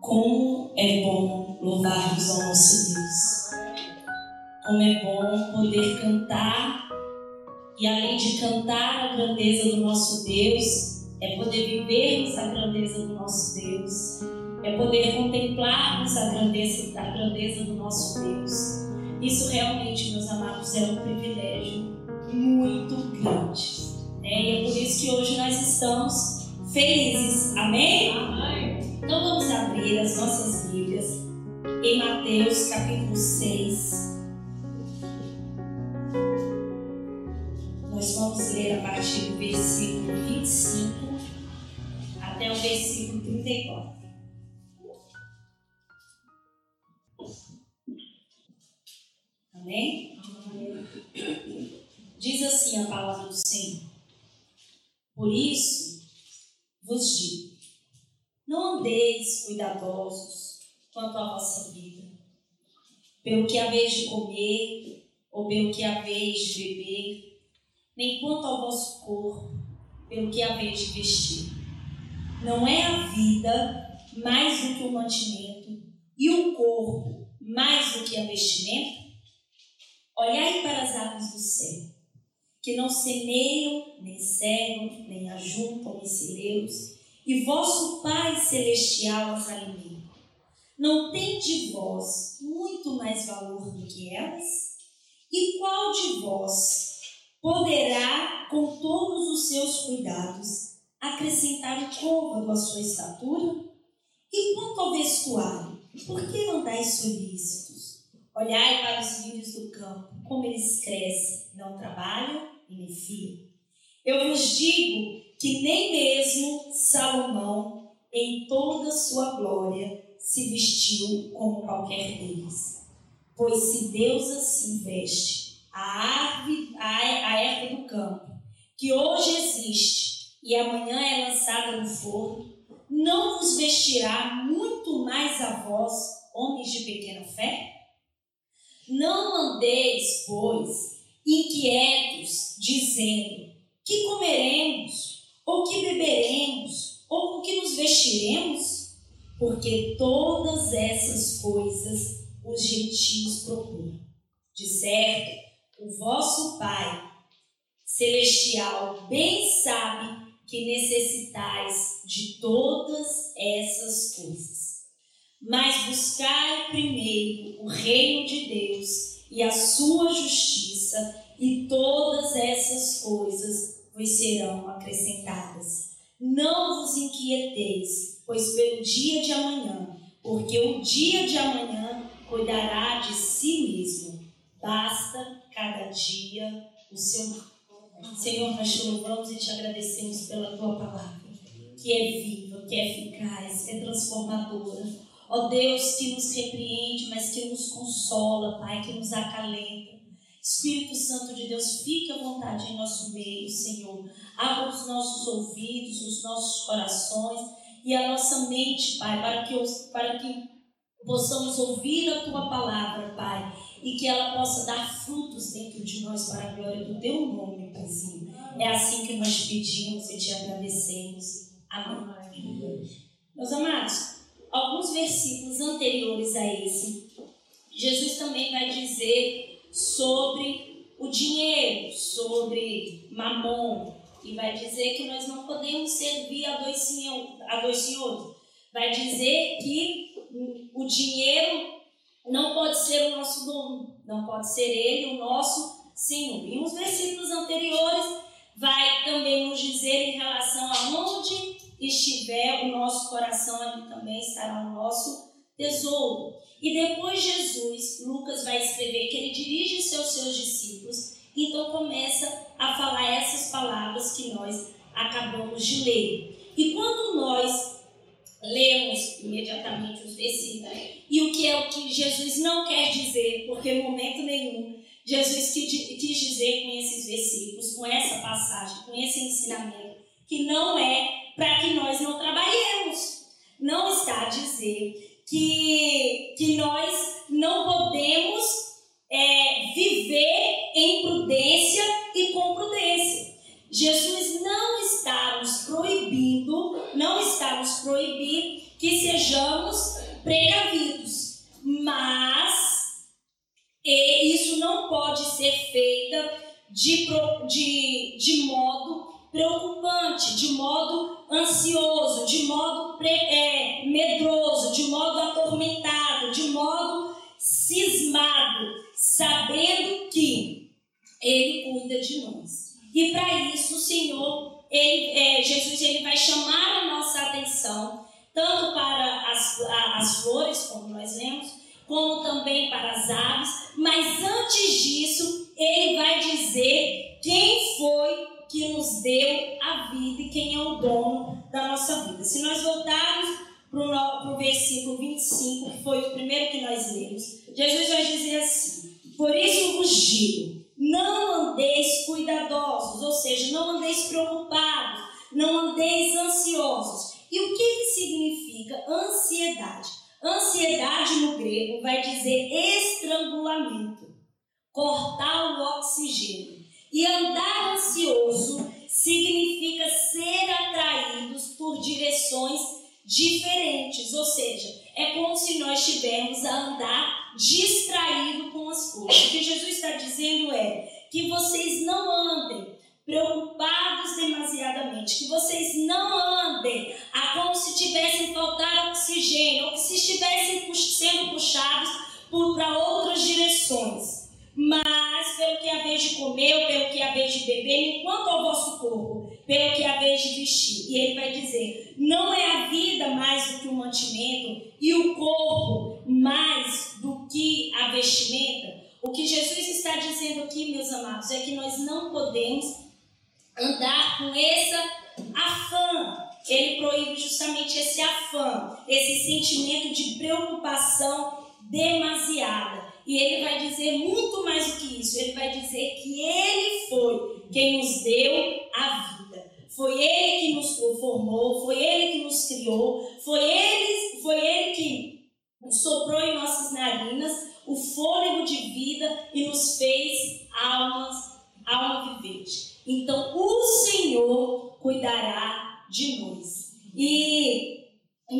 Como é bom louvarmos ao nosso Deus. Como é bom poder cantar e além de cantar a grandeza do nosso Deus, é poder vivermos a grandeza do nosso Deus, é poder contemplarmos a grandeza, a grandeza do nosso Deus. Isso realmente, meus amados, é um privilégio muito grande. Né? E é por isso que hoje nós estamos felizes. Amém? Então vamos abrir as nossas Bíblias em Mateus capítulo 6. Nós vamos ler a partir do versículo 25 até o versículo 34. Amém? Diz assim a palavra do Senhor. Por isso vos digo: não andeis cuidadosos quanto à vossa vida, pelo que haveis de comer ou pelo que haveis de beber, nem quanto ao vosso corpo, pelo que haveis de vestir. Não é a vida mais do que o mantimento e o corpo mais do que a vestimenta? Olhai para as aves do céu que não semeiam, nem cegam, nem ajuntam em celeiros, e vosso Pai Celestial as alimenta. Não tem de vós muito mais valor do que elas? E qual de vós poderá, com todos os seus cuidados, acrescentar o côvado à sua estatura? E quanto ao vestuário, por que não dais solícitos? Olhai para os lírios do campo, como eles crescem, não trabalham e fiam. Eu vos digo que nem mesmo Salomão, em toda sua glória, se vestiu como qualquer deles. Pois se Deus assim veste a árvore, a, a erva do campo, que hoje existe e amanhã é lançada no forno, não vos vestirá muito mais a vós, homens de pequena fé? Não andeis, pois, inquietos, dizendo: Que comeremos? Ou que beberemos? Ou com que nos vestiremos? Porque todas essas coisas os gentios procuram. De certo, o vosso Pai Celestial bem sabe que necessitais de todas essas coisas. Mas buscai primeiro o reino de Deus e a sua justiça, e todas essas coisas vos serão acrescentadas. Não vos inquieteis, pois pelo dia de amanhã, porque o dia de amanhã cuidará de si mesmo. Basta cada dia o seu mal. Senhor, nós te louvamos e te agradecemos pela tua palavra, que é viva, que é eficaz, que é transformadora Ó Deus, que nos repreende, mas que nos consola, Pai, que nos acalenta. Espírito Santo de Deus, fique à vontade em nosso meio, Senhor. Abra os nossos ouvidos, os nossos corações e a nossa mente, Pai, para que, para que possamos ouvir a Tua palavra, Pai, e que ela possa dar frutos dentro de nós para a glória do Teu nome, Paizinho. É assim que nós pedimos e te agradecemos. Amém. Meus amados, alguns versículos anteriores a esse, Jesus também vai dizer sobre o dinheiro, sobre mamon, e vai dizer que nós não podemos servir a dois, senhor, a dois senhores. Vai dizer que o dinheiro não pode ser o nosso dono, não pode ser ele o nosso senhor. E uns versículos anteriores vai também nos dizer em relação a onde estiver o nosso coração, ali também estará o nosso tesouro. E depois Jesus, Lucas vai escrever que ele dirige seus seus discípulos, então começa a falar essas palavras que nós acabamos de ler. E quando nós lemos imediatamente os versículos, e o que é o que Jesus não quer dizer, porque em momento nenhum Jesus quis dizer com esses versículos, com essa passagem, com esse ensinamento, que não é para que nós não trabalhemos. Não está a dizer que, que nós não podemos é, viver em prudência e com prudência. Jesus não está nos proibindo, não está nos proibindo que sejamos feita de, de, de modo preocupante, de modo ansioso, de modo pre, é, medroso, de modo atormentado, de modo cismado, sabendo que Ele cuida de nós. E para isso o Senhor, ele, é, Jesus, ele vai chamar a nossa atenção, tanto para as, as flores, como nós lemos, como também para as aves, mas antes disso, ele vai dizer quem foi que nos deu a vida e quem é o dono da nossa vida. Se nós voltarmos para o versículo 25, que foi o primeiro que nós lemos, Jesus vai dizer assim: Por isso vos digo, não andeis cuidadosos, ou seja, não andeis preocupados, não andeis ansiosos. E o que, que significa ansiedade? Ansiedade no grego vai dizer estrangulamento, cortar o oxigênio. E andar ansioso significa ser atraídos por direções diferentes, ou seja, é como se nós estivéssemos a andar distraído com as coisas. O que Jesus está dizendo é que vocês não andem preocupados demasiadamente, que vocês não andem a como se tivessem faltar oxigênio, ou que se estivessem sendo puxados para outras direções mas pelo que a de comer, pelo que a de beber, enquanto ao vosso corpo, pelo que a de vestir. E ele vai dizer: não é a vida mais do que o mantimento, e o corpo mais do que a vestimenta. O que Jesus está dizendo aqui, meus amados, é que nós não podemos andar com essa afã. Ele proíbe justamente esse afã, esse sentimento de preocupação demasiada. E ele vai dizer muito mais do que isso. Ele vai dizer que ele foi quem nos deu a vida. Foi ele que nos formou, foi ele que nos criou, foi ele, foi ele que soprou em nossas narinas o fôlego de vida e nos fez almas, alma vivente. Então o Senhor cuidará de nós. E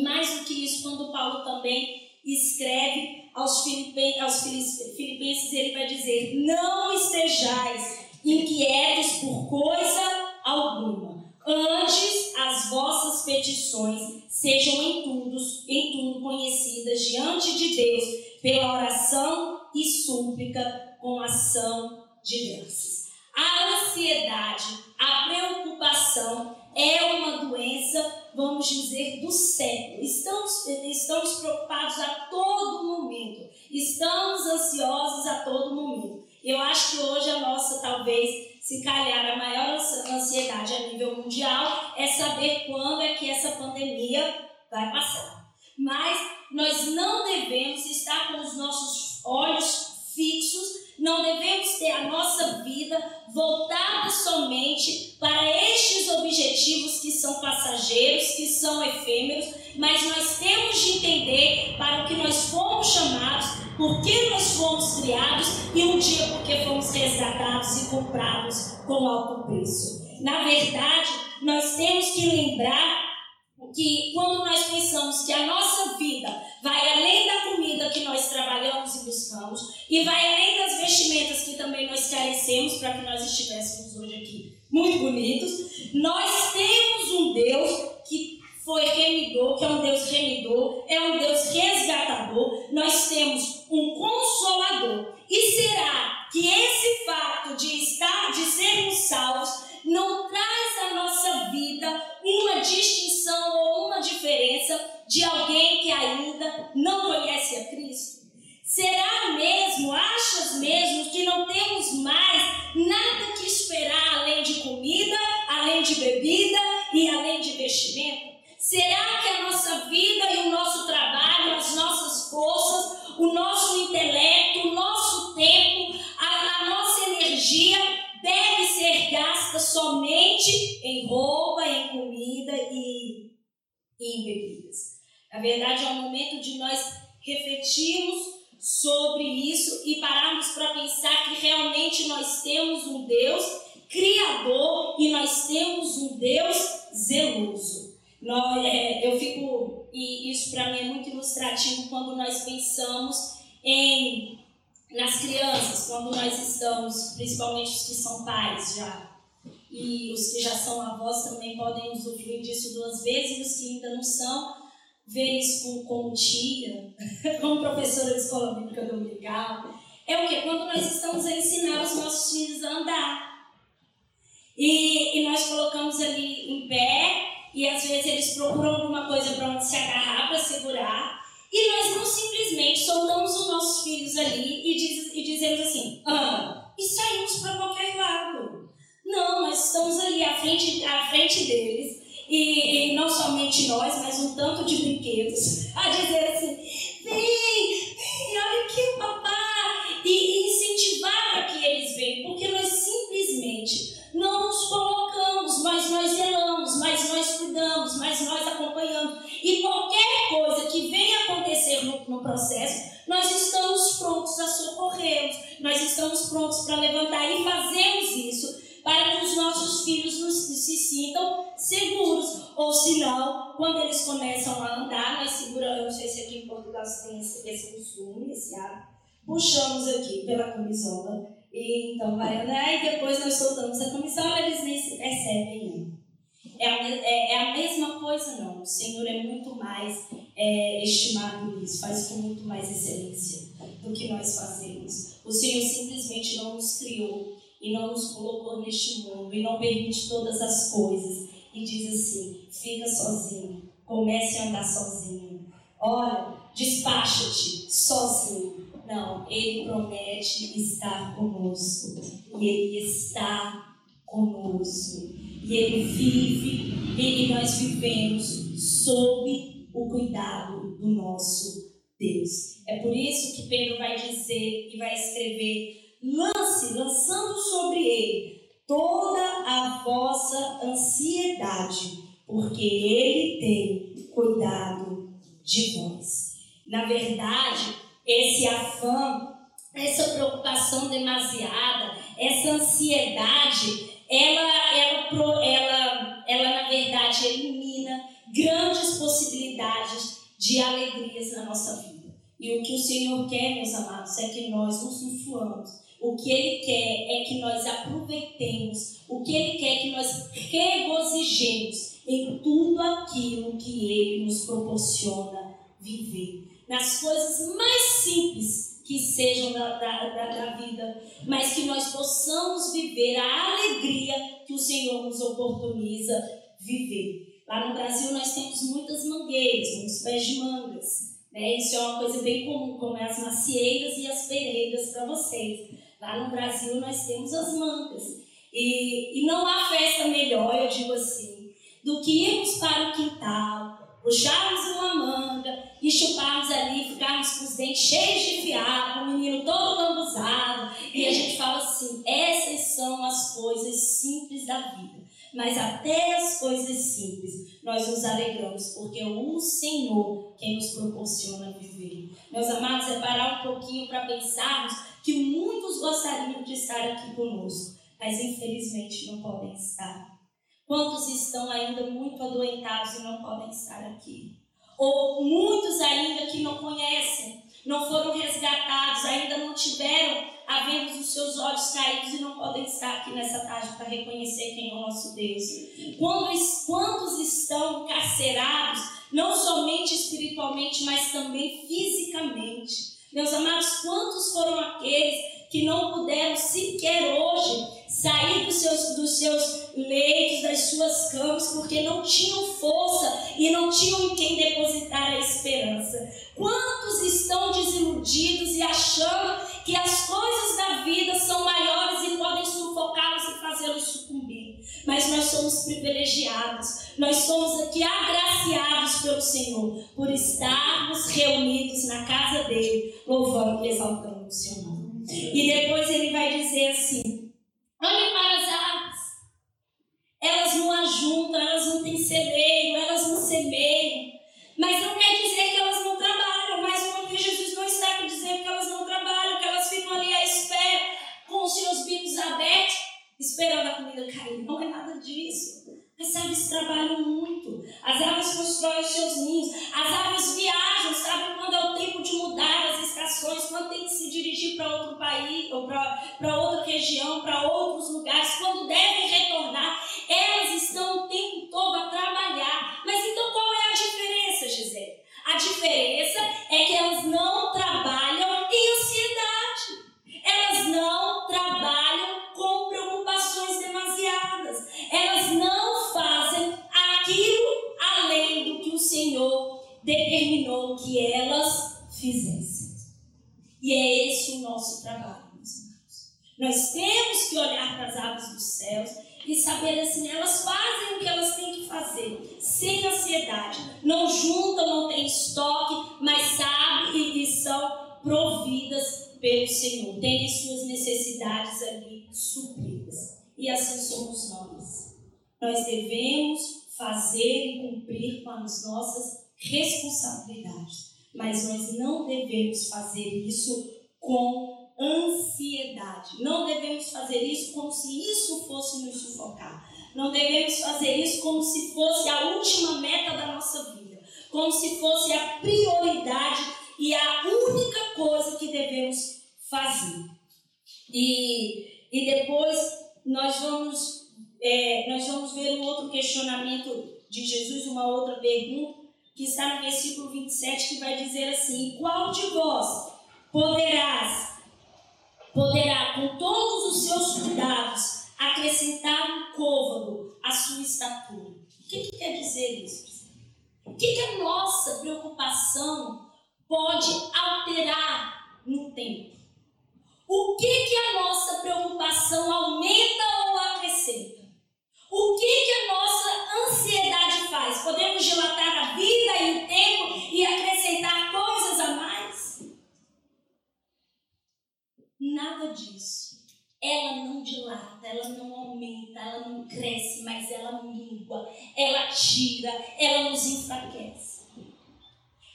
mais do que isso, quando Paulo também escreve aos, filipen, aos filipenses, ele vai dizer: Não estejais inquietos por coisa alguma. Antes, as vossas petições sejam em tudo, em tudo conhecidas diante de Deus pela oração e súplica com ação de graças. A ansiedade, a preocupação é uma doença, vamos dizer, do século. Estamos, estamos preocupados a todo momento, estamos ansiosos a todo momento. Eu acho que hoje a nossa, talvez, se calhar, a maior ansiedade a nível mundial é saber quando é que essa pandemia vai passar. Mas nós não devemos estar com os nossos olhos fixos não devemos ter a nossa vida voltada somente para estes objetivos que são passageiros, que são efêmeros, mas nós temos de entender para o que nós fomos chamados, por que nós fomos criados e um dia porque fomos resgatados e comprados com alto preço. Na verdade, nós temos que lembrar que quando nós pensamos que a nossa vida vai além da comida que nós trabalhamos e buscamos, e vai além das vestimentas que também nós carecemos para que nós estivéssemos hoje aqui muito bonitos, nós temos um Deus que foi remidor, que é um Deus remidor, é um Deus resgatador, nós temos um consolador. E será que esse fato de estar, de sermos salvos, não traz à nossa vida uma distinção ou uma diferença de alguém que ainda não conhece a Cristo? Será mesmo, achas mesmo que não temos mais nada que esperar além de comida, além de bebida e além de vestimento? Será que a nossa vida e o nosso trabalho, as nossas forças, o nosso intelecto, o nosso tempo, a, a nossa energia deve ser gasta somente em roupa, em comida e, em bebidas? Na verdade, é o momento de nós refletirmos sobre isso e pararmos para pensar que realmente nós temos um Deus criador e nós temos um Deus zeloso. Nós, é, eu fico, e isso para mim é muito ilustrativo quando nós pensamos em nas crianças, quando nós estamos, principalmente os que são pais já. E os que já são avós também podem usufruir disso duas vezes, e os que ainda não são, ver isso como, como tia, como professora de escola bíblica dominical. É o que? Quando nós estamos a ensinar os nossos filhos a andar. E, e nós colocamos ali em pé, e às vezes eles procuram alguma coisa para onde se agarrar, para segurar. E nós não simplesmente soltamos os nossos filhos ali e, diz, e dizemos assim, anda, e saímos para qualquer lado. Não, nós estamos ali à frente, à frente deles, e, e, não somente nós, mas um tanto de brinquedos, a dizer assim, vem, vem, olha aqui o papai, e, e incentivar para que eles venham, porque nós simplesmente não nos colocamos, mas nós zelamos, mas nós cuidamos, mas nós acompanhamos. E qualquer coisa que venha acontecer no, no processo, nós estamos prontos a socorrê-los, nós estamos prontos para levantar e fazemos isso para que os nossos filhos nos, se sintam seguros. Ou se não, quando eles começam a andar, nós seguramos, eu não sei se aqui em Portugal se tem esse, esse costume, esse puxamos aqui pela camisola, e então vai andar, e depois nós soltamos a camisola, eles nem se percebem. É a, é, é a mesma coisa, não. O Senhor é muito mais é, estimado nisso, faz com muito mais excelência do que nós fazemos. O Senhor simplesmente não nos criou e não nos colocou neste mundo e não permite todas as coisas e diz assim: fica sozinho, comece a andar sozinho. Olha, despacha-te sozinho. Não, Ele promete estar conosco e Ele está conosco e Ele vive e nós vivemos sob o cuidado do nosso Deus. É por isso que Pedro vai dizer e vai escrever lance, lançando sobre ele toda a vossa ansiedade, porque ele tem cuidado de vós. Na verdade, esse afã, essa preocupação demasiada, essa ansiedade, ela, ela, ela, ela na verdade elimina grandes possibilidades de alegrias na nossa vida. E o que o Senhor quer, meus amados, é que nós nos influamos o que Ele quer é que nós aproveitemos, o que Ele quer é que nós regozijemos em tudo aquilo que Ele nos proporciona viver. Nas coisas mais simples que sejam da, da, da, da vida, mas que nós possamos viver a alegria que o Senhor nos oportuniza viver. Lá no Brasil nós temos muitas mangueiras, muitos pés de mangas. Né? Isso é uma coisa bem comum, como é as macieiras e as pereiras para vocês. Lá no Brasil nós temos as mangas. E, e não há festa melhor, eu digo assim, do que irmos para o quintal, puxarmos uma manga e chuparmos ali, ficarmos com os dentes cheios de fiado, o menino todo lambuzado. E a gente fala assim: essas são as coisas simples da vida. Mas até as coisas simples nós nos alegramos, porque é o Senhor quem nos proporciona viver. Meus amados, é parar um pouquinho para pensarmos que muitos gostariam de estar aqui conosco, mas infelizmente não podem estar. Quantos estão ainda muito adoentados e não podem estar aqui? Ou muitos ainda que não conhecem, não foram resgatados, ainda não tiveram a venda dos seus olhos caídos e não podem estar aqui nessa tarde para reconhecer quem é o nosso Deus. Quantos, quantos estão carcerados, não somente espiritualmente, mas também fisicamente? Meus amados, quantos foram aqueles que não puderam sequer hoje sair dos seus, dos seus leitos, das suas camas, porque não tinham força e não tinham em quem depositar a esperança? Quantos estão desiludidos e achando que as coisas da vida são maiores e podem sufocá-los e fazê-los sucumbir? Mas nós somos privilegiados nós somos aqui agraciados pelo Senhor por estarmos reunidos na casa dele, louvando e exaltando o nome. E depois ele vai dizer assim: olhem para as árvores. Elas não ajuntam, elas não têm celeiro, elas não semeiam. Mas não quer dizer que elas não trabalham. Mais uma vez, Jesus não está dizendo que elas não trabalham, que elas ficam ali à espera, com os seus bicos abertos, esperando a comida cair. Não é nada disso. As aves trabalham muito. E assim somos nós. Nós devemos fazer e cumprir com as nossas responsabilidades. Mas nós não devemos fazer isso com ansiedade. Não devemos fazer isso como se isso fosse nos sufocar. Não devemos fazer isso como se fosse a última meta da nossa vida, como se fosse a prioridade e a única coisa que devemos fazer. E, e depois nós vamos, é, nós vamos ver um outro questionamento de Jesus, uma outra pergunta, que está no versículo 27, que vai dizer assim: Qual de vós poderás poderá, com todos os seus cuidados, acrescentar um côvado à sua estatura. O que, que quer dizer isso? O que, que a nossa preocupação pode alterar no tempo? O que, que a nossa preocupação aumenta ou acrescenta? O que, que a nossa ansiedade faz? Podemos dilatar a vida e o tempo e acrescentar coisas a mais? Nada disso. Ela não dilata, ela não aumenta, ela não cresce, mas ela mingua, ela tira, ela nos enfraquece.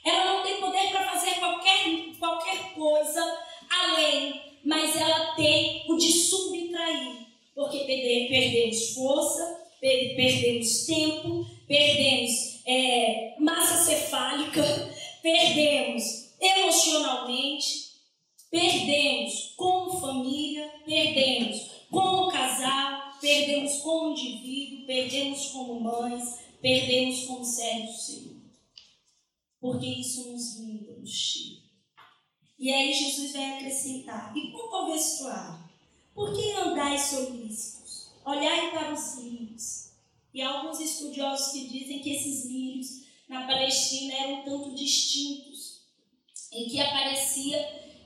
Ela não tem poder para fazer qualquer, qualquer coisa além, mas ela tem o de subtrair, porque perdemos força, perdemos tempo, perdemos é, massa cefálica, perdemos emocionalmente, Perdemos como família, perdemos como casal, perdemos como indivíduo, perdemos como mães, perdemos como servos do Senhor. Porque isso nos limpa, nos tira. E aí Jesus vai acrescentar: e quanto ao vestuário? Por que andais solícitos? Olhai para os lírios. E alguns estudiosos que dizem que esses lírios na Palestina eram tanto distintos, em que aparecia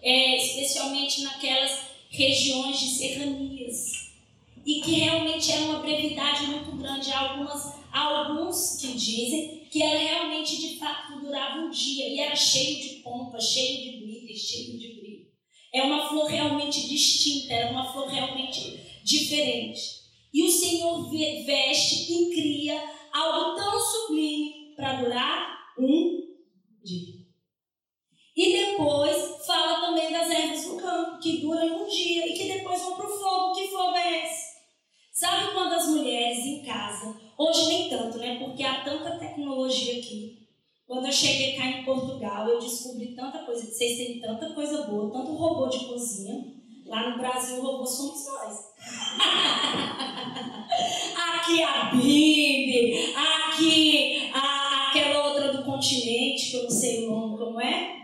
é, especialmente naquelas regiões de serranias, e que realmente era uma brevidade muito grande. Há, algumas, há alguns que dizem que ela realmente de fato durava um dia e era cheio de pompa, cheio de glitter, cheio de brilho. É uma flor realmente distinta, era uma flor realmente diferente. E o Senhor veste e cria algo tão sublime para durar um dia. E depois fala também das ervas do campo, que duram um dia e que depois vão para o fogo, que fogo é esse? Sabe quando as mulheres em casa, hoje nem tanto, né? Porque há tanta tecnologia aqui. Quando eu cheguei cá em Portugal, eu descobri tanta coisa, vocês têm tanta coisa boa, tanto robô de cozinha. Lá no Brasil, o robô somos nós. aqui a Bibi, aqui a, aquela outra do continente, que eu não sei o nome como é.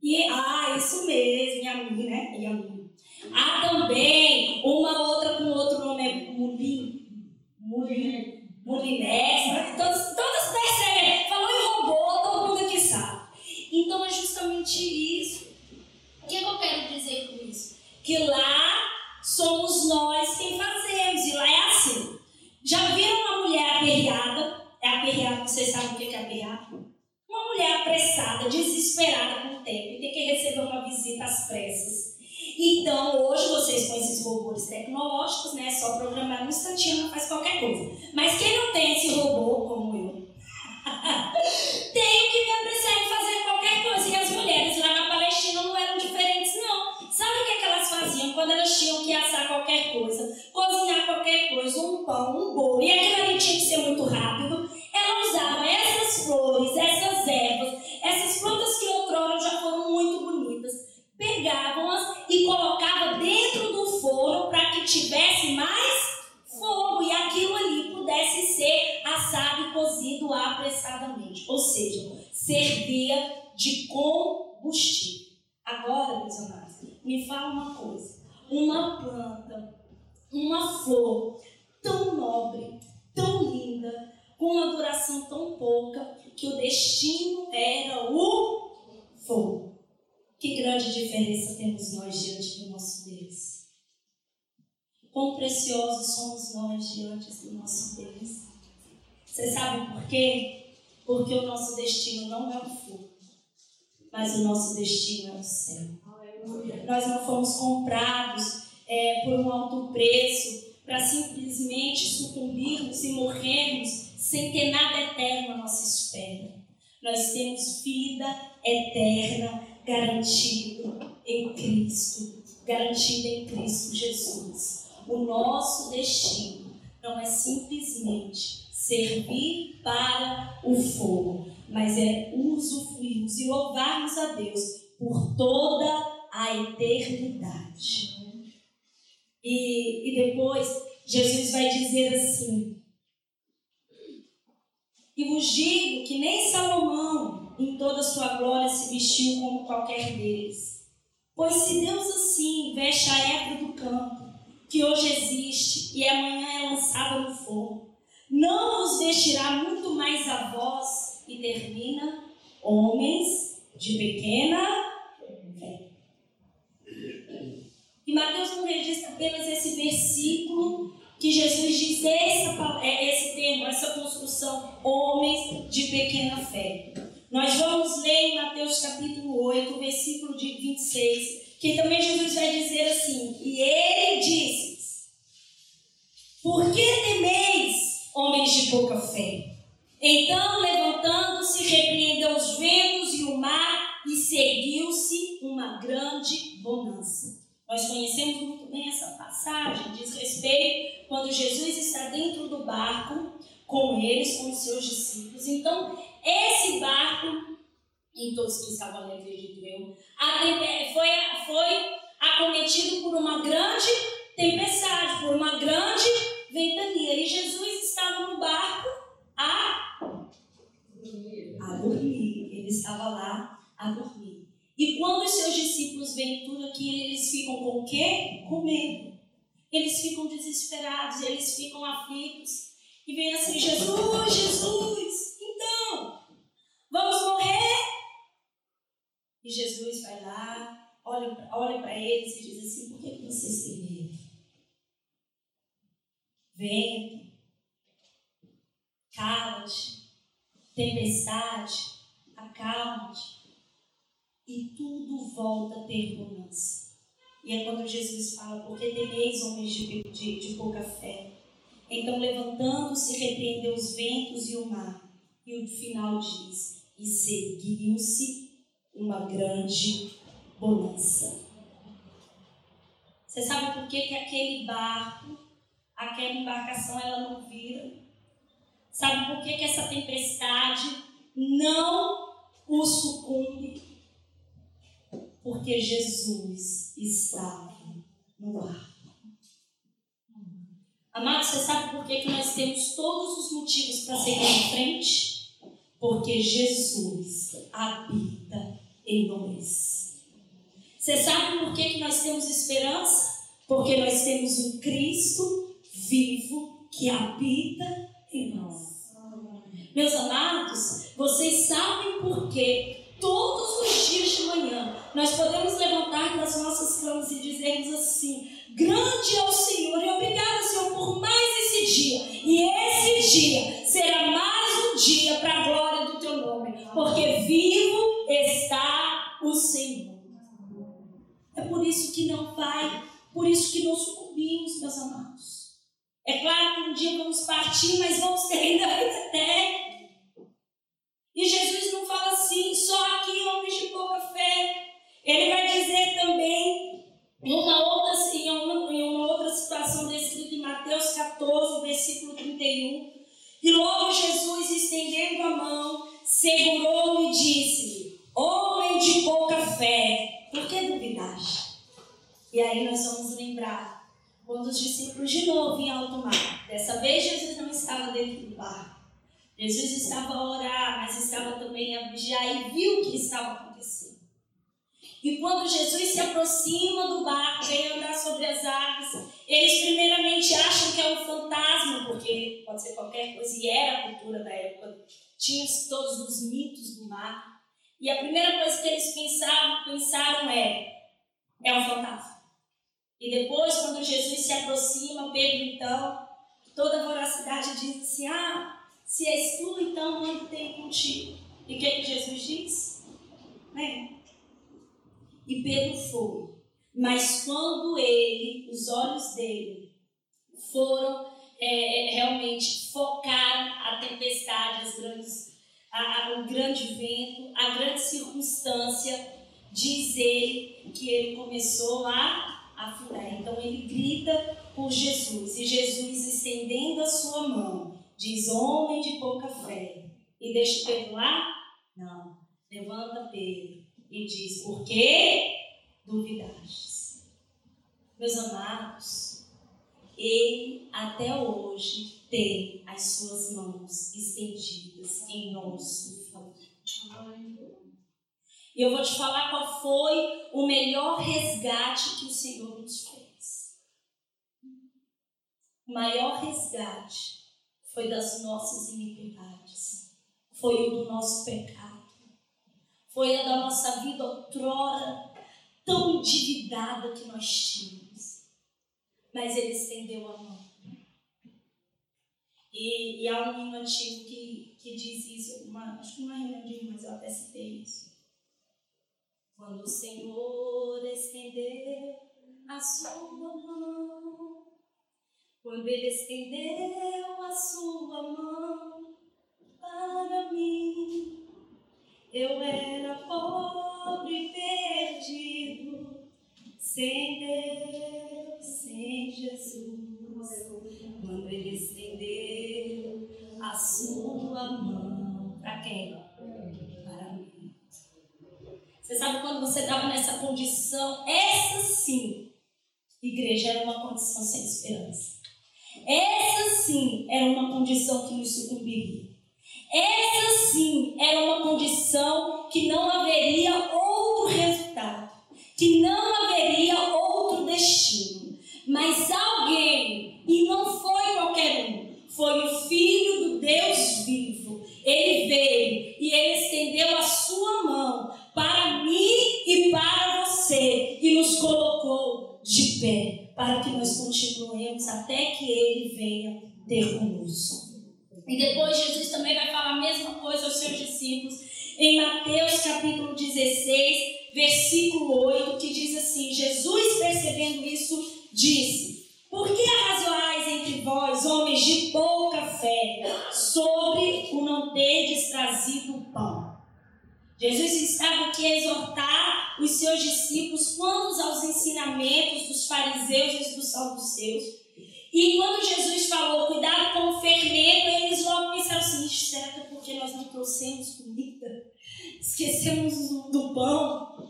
E, ah, isso mesmo, Yami, né? Yami. Há também uma outra com outro nome, é Mulim. Mulim. Mulinés. Todos, todos percebem. Falou em robô, todo mundo aqui sabe. Então é justamente isso. O que eu quero dizer com isso? Que lá somos nós quem fazemos. E lá é assim. Já viram uma mulher aperreada? É aperreada, vocês sabem o que é aperreada? Uma mulher apressada, desesperada com o tempo e tem que receber uma visita às pressas. Então, hoje vocês com esses robôs tecnológicos, né? Só programar um instantinho faz qualquer coisa. Mas quem não tem esse robô, como eu, tem que me apressar em fazer qualquer coisa. E as mulheres lá na Palestina não eram diferentes, não. Sabe o que, é que elas faziam quando elas tinham que assar qualquer coisa? Quando qualquer coisa, um pão, um bolo, e aquilo ali tinha que ser muito rápido, ela usava essas flores, essas ervas, essas plantas que outrora já foram muito bonitas, pegavam-as e colocavam dentro do forno para que tivesse mais fogo e aquilo ali pudesse ser assado e cozido apressadamente. Ou seja, servia de combustível. Agora, meus amados, me fala uma coisa: uma planta, uma flor tão nobre, tão linda, com uma duração tão pouca, que o destino era o fogo. Que grande diferença temos nós diante do nosso Deus. Quão preciosos somos nós diante do nosso Deus. Você sabe por quê? Porque o nosso destino não é o fogo, mas o nosso destino é o céu. Nós não fomos comprados é, por um alto preço para simplesmente sucumbirmos e morrermos sem ter nada eterno à nossa espera. Nós temos vida eterna garantida em Cristo, garantida em Cristo Jesus. O nosso destino não é simplesmente servir para o fogo, mas é usufruirmos e louvarmos a Deus por toda a eternidade. E, e depois Jesus vai dizer assim: E vos digo que nem Salomão, em toda sua glória, se vestiu como qualquer deles. Pois se Deus assim veste a erva do campo, que hoje existe e amanhã é lançada no fogo, não vos vestirá muito mais a vós, e termina, homens de pequena fé. E Mateus não registra apenas esse versículo que Jesus diz essa, é, esse termo, essa construção, homens de pequena fé. Nós vamos ler em Mateus capítulo 8, versículo de 26, que também Jesus vai dizer assim: E ele disse: Por que temeis, homens de pouca fé? Então, levantando-se, repreendeu os ventos e o mar, e seguiu-se uma grande bonança. Nós conhecemos muito bem essa passagem, diz respeito quando Jesus está dentro do barco com eles, com os seus discípulos. Então, esse barco, em todos que estavam ali, acredito eu, foi, foi acometido por uma grande tempestade, por uma grande ventania. E Jesus estava no barco a, a dormir. Ele estava lá a dormir. E quando os seus discípulos veem tudo aquilo, eles ficam com o quê? Com medo. Eles ficam desesperados, eles ficam aflitos. E vem assim, Jesus, Jesus, então, vamos morrer? E Jesus vai lá, olha, olha para eles e diz assim: por que vocês têm medo? Vento, cala-te, tempestade, acalma-te. E tudo volta a ter bonança. E é quando Jesus fala: porque temeis homens de, de, de pouca fé. Então, levantando-se, repreendeu os ventos e o mar. E o final diz: e seguiu-se uma grande bonança. Você sabe por que, que aquele barco, aquela embarcação, ela não vira? Sabe por que, que essa tempestade não o sucumbe? Porque Jesus estava no barco. Amado, você sabe por que, que nós temos todos os motivos para seguir em frente? Porque Jesus habita em nós. Você sabe por que, que nós temos esperança? Porque nós temos um Cristo vivo que habita em nós. Meus amados, vocês sabem por que todos os dias de manhã nós podemos levantar das nossas camas e dizermos assim: Grande é o Senhor e obrigado, Senhor, por mais esse dia. E esse dia será mais um dia para a glória do teu nome, porque vivo está o Senhor. É por isso que não vai, por isso que não sucumbimos, meus amados. É claro que um dia vamos partir, mas vamos ter ainda a vida. E Jesus não fala assim, só aqui homens de pouca fé. Ele vai dizer também, em uma outra, em uma, em uma outra situação descrita em Mateus 14, versículo 31. E logo Jesus, estendendo a mão, segurou-o e disse-lhe: Homem de pouca fé, por que duvidaste? E aí nós vamos lembrar quando os discípulos de novo em alto mar. Dessa vez Jesus não estava dentro do barco. Jesus estava a orar, mas estava também a vigiar e viu o que estava acontecendo. E quando Jesus se aproxima do barco, vem andar sobre as águas, eles primeiramente acham que é um fantasma, porque pode ser qualquer coisa, e era a cultura da época. Tinha todos os mitos do mar. E a primeira coisa que eles pensaram, pensaram é: é um fantasma. E depois, quando Jesus se aproxima, Pedro então, toda a voracidade diz assim: ah, se és tu, então manda tem contigo. E o que, é que Jesus diz? Né? E Pedro foi. Mas quando ele, os olhos dele, foram é, é realmente focar a tempestade, as grandes, a, a, o grande vento, a grande circunstância, diz ele que ele começou a afundar. Então ele grita por Jesus, e Jesus estendendo a sua mão, diz homem de pouca fé, e deixa Pedro? Não. Levanta Pedro e diz: Por que duvidastes? Meus amados, ele até hoje tem as suas mãos estendidas em nosso favor. E eu vou te falar qual foi o melhor resgate que o Senhor nos fez. O maior resgate foi das nossas iniquidades, foi o do nosso pecado, foi a da nossa vida outrora tão endividada que nós tínhamos. Mas ele estendeu a mão. E, e há um hino antigo que, que diz isso, uma, acho que uma reunião de mas eu até citei isso. Quando o Senhor estender a sua mão quando ele estendeu a sua mão para mim, eu era pobre perdido, sem Deus, sem Jesus. Quando ele estendeu a sua mão, para quem? Para mim. Você sabe quando você estava nessa condição, essa sim, igreja era uma condição sem esperança. Essa sim era uma condição que nos sucumbiria. Essa sim era uma condição que não haveria outro resultado, que não haveria outro destino. Mas alguém, e não foi qualquer um, foi o Filho do Deus vivo. Ele veio e ele estendeu a sua mão para mim e para você e nos colocou de pé para que nós continuemos até que Ele venha ter conosco. E depois Jesus também vai falar a mesma coisa aos seus discípulos em Mateus capítulo 16, versículo 8, que diz assim: Jesus percebendo isso, disse: Por que arrazoais entre vós, homens de pouca fé, sobre o não terdes trazido o pão? Jesus estava aqui a exortar os seus discípulos quanto aos ensinamentos dos fariseus e dos saduceus. E quando Jesus falou, cuidado com o fermento, eles logo pensaram assim, será que é porque nós não trouxemos comida? Esquecemos do, pão?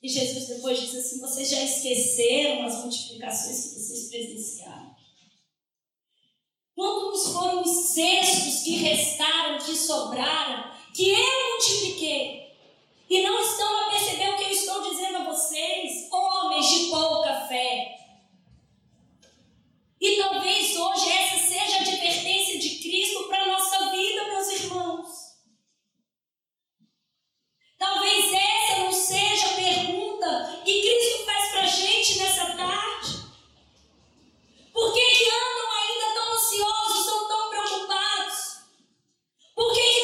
E Jesus depois disse assim, vocês já esqueceram as multiplicações que vocês presenciaram? Quantos foram os cestos que restaram, que sobraram, que eu multipliquei? E não estão a perceber o que eu estou dizendo a vocês, homens de pouca fé. E talvez hoje essa seja a advertência de Cristo para a nossa vida, meus irmãos. Talvez essa não seja a pergunta que Cristo faz para a gente nessa tarde. Por que, que andam ainda tão ansiosos, tão, tão preocupados? Por que, que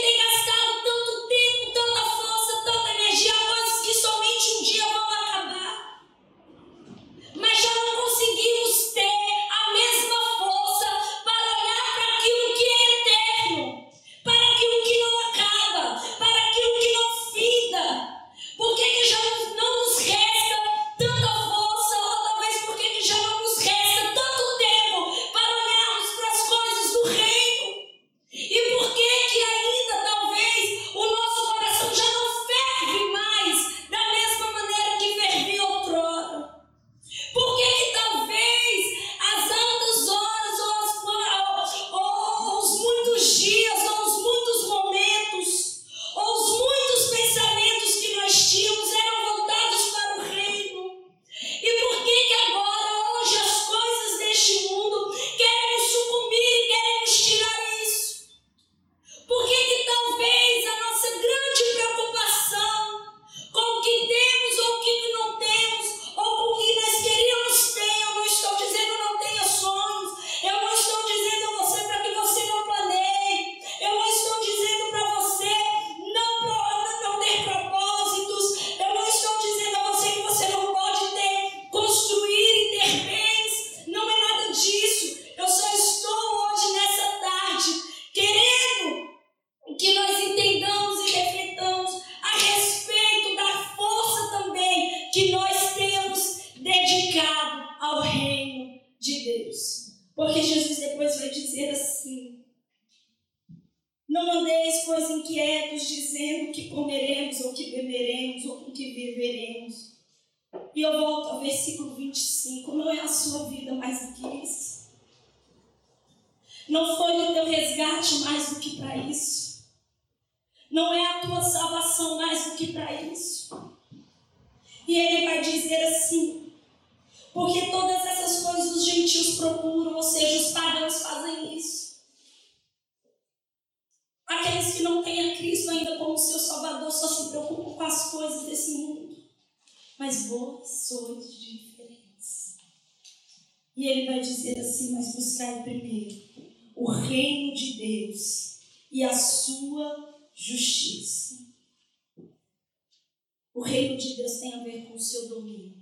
seu domínio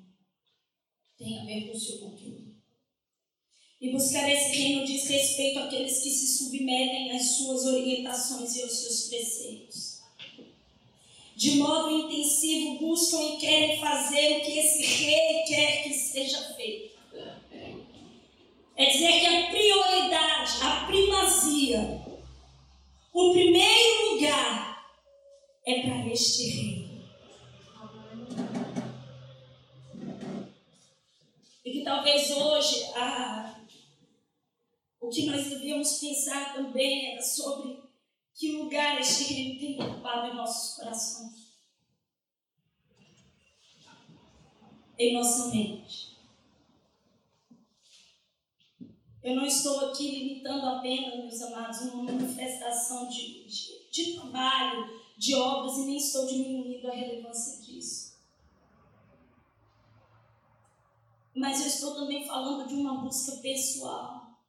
tem a ver com o seu conteúdo. E buscar esse reino diz respeito àqueles que se submetem às suas orientações e aos seus preceitos. De modo intensivo buscam e querem fazer o que esse rei quer que seja feito. É dizer que a prioridade, a primazia, o primeiro lugar é para este rei. Talvez hoje o que nós devíamos pensar também era sobre que lugar este tem ocupado em nossos corações. Em nossa mente. Eu não estou aqui limitando apenas, meus amados, uma manifestação de, de, de trabalho, de obras, e nem estou diminuindo a relevância disso. Mas eu estou também falando de uma busca pessoal,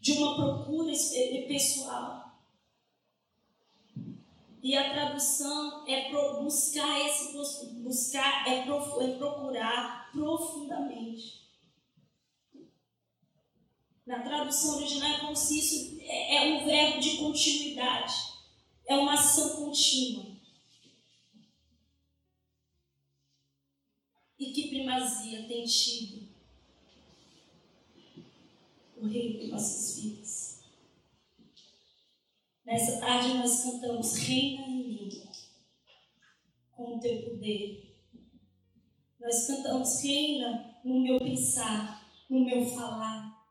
de uma procura pessoal. E a tradução é buscar esse buscar é, é procurar profundamente. Na tradução original é como se isso é, é um verbo de continuidade, é uma ação contínua. E que primazia tem tido o Rei de nossas vidas. Nessa tarde nós cantamos Reina em mim, com o teu poder. Nós cantamos Reina no meu pensar, no meu falar,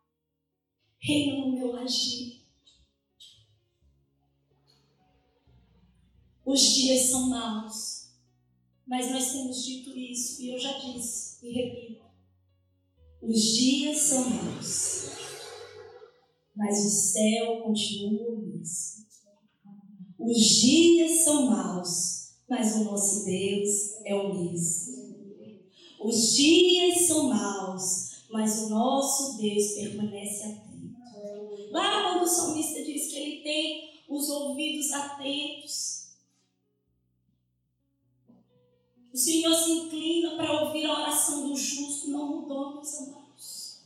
Reina no meu agir. Os dias são maus mas nós temos dito isso, e eu já disse e repito: os dias são maus, mas o céu continua o mesmo. Os dias são maus, mas o nosso Deus é o mesmo. Os dias são maus, mas o nosso Deus permanece atento. Lá quando o salmista diz que ele tem os ouvidos atentos O Senhor se inclina para ouvir a oração do justo, não mudou, meus amados.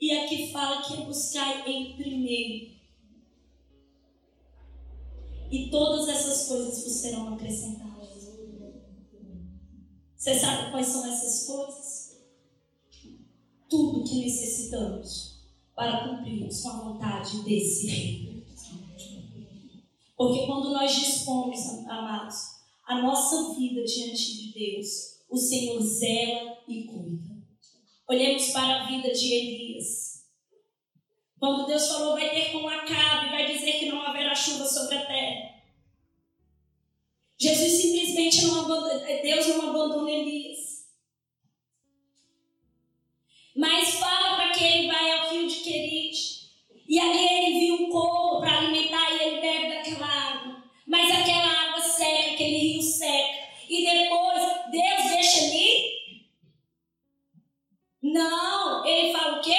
E aqui fala que é buscar em primeiro. E todas essas coisas vos serão acrescentadas. Você sabe quais são essas coisas? Tudo que necessitamos para cumprirmos com a vontade desse reino. Porque quando nós dispomos, amados, a nossa vida diante de Deus, o Senhor zela e cuida. Olhemos para a vida de Elias. Quando Deus falou, vai ter com Acabe, vai dizer que não haverá chuva sobre a terra. Jesus simplesmente não abandonou, Deus não abandona Elias. Mas fala para que ele vai ao rio de Querite. E ali Não, ele fala o quê?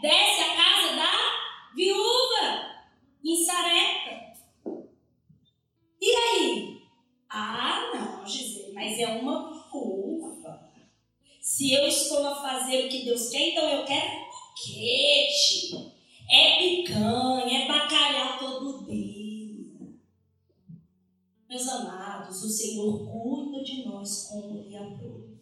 Desce a casa da viúva em Sareta. E aí? Ah, não, Gisele, mas é uma viúva. Se eu estou a fazer o que Deus quer, então eu quero boquete. É picanha, é bacalhau todo dia. Meus amados, o Senhor cuida de nós como lhe aprove.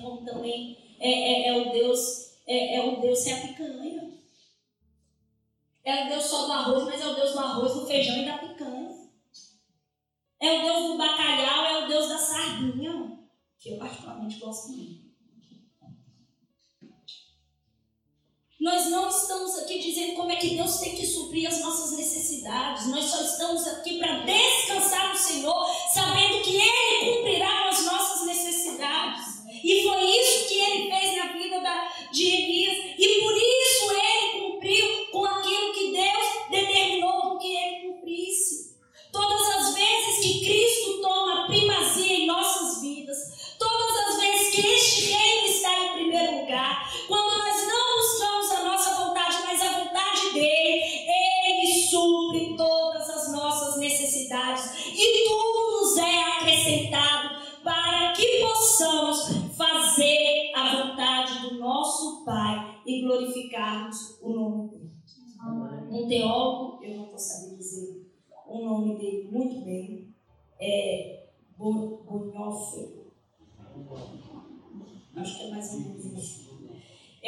Como também é, é, é o Deus é, é o Deus sem a picanha. É o Deus só do arroz, mas é o Deus do arroz, do feijão e da picanha. É o Deus do bacalhau, é o Deus da sardinha, que eu particularmente gosto muito. Nós não estamos aqui dizendo como é que Deus tem que suprir as nossas necessidades. Nós só estamos aqui para descansar no Senhor, sabendo que Ele cumprirá as nossas. E foi isso que Ele fez na vida da, de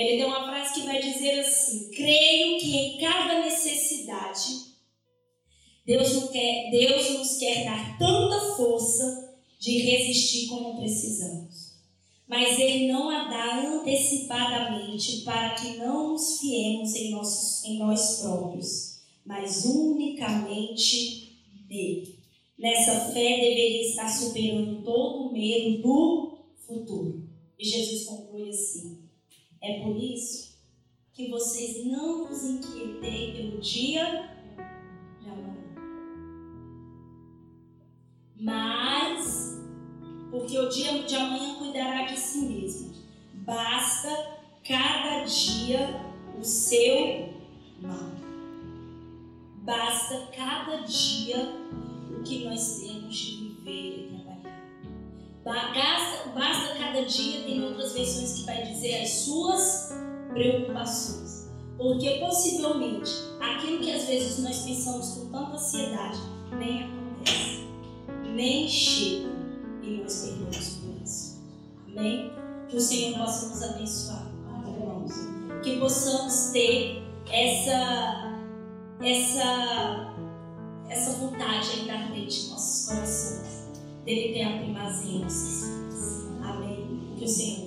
Ele deu uma frase que vai dizer assim: Creio que em cada necessidade, Deus, não quer, Deus nos quer dar tanta força de resistir como precisamos. Mas Ele não a dá antecipadamente para que não nos fiemos em, nossos, em nós próprios, mas unicamente nele. Nessa fé deveria estar superando todo o medo do futuro. E Jesus conclui assim: É por isso que vocês não vos inquietem pelo dia de amanhã. Mas, porque o dia de amanhã cuidará de si mesmo. Basta cada dia o seu mal. Basta cada dia o que nós temos de viver e trabalhar. Basta, basta cada dia, tem outras versões que vai dizer as suas preocupações. Porque possivelmente aquilo que às vezes nós pensamos com tanta ansiedade nem acontece, nem chega e nós perdemos por isso. Amém? Que o Senhor possa nos abençoar. Que possamos ter essa, essa, essa vontade ainda ardente em nossos corações, dele ter a primazia. Amém? Que o Senhor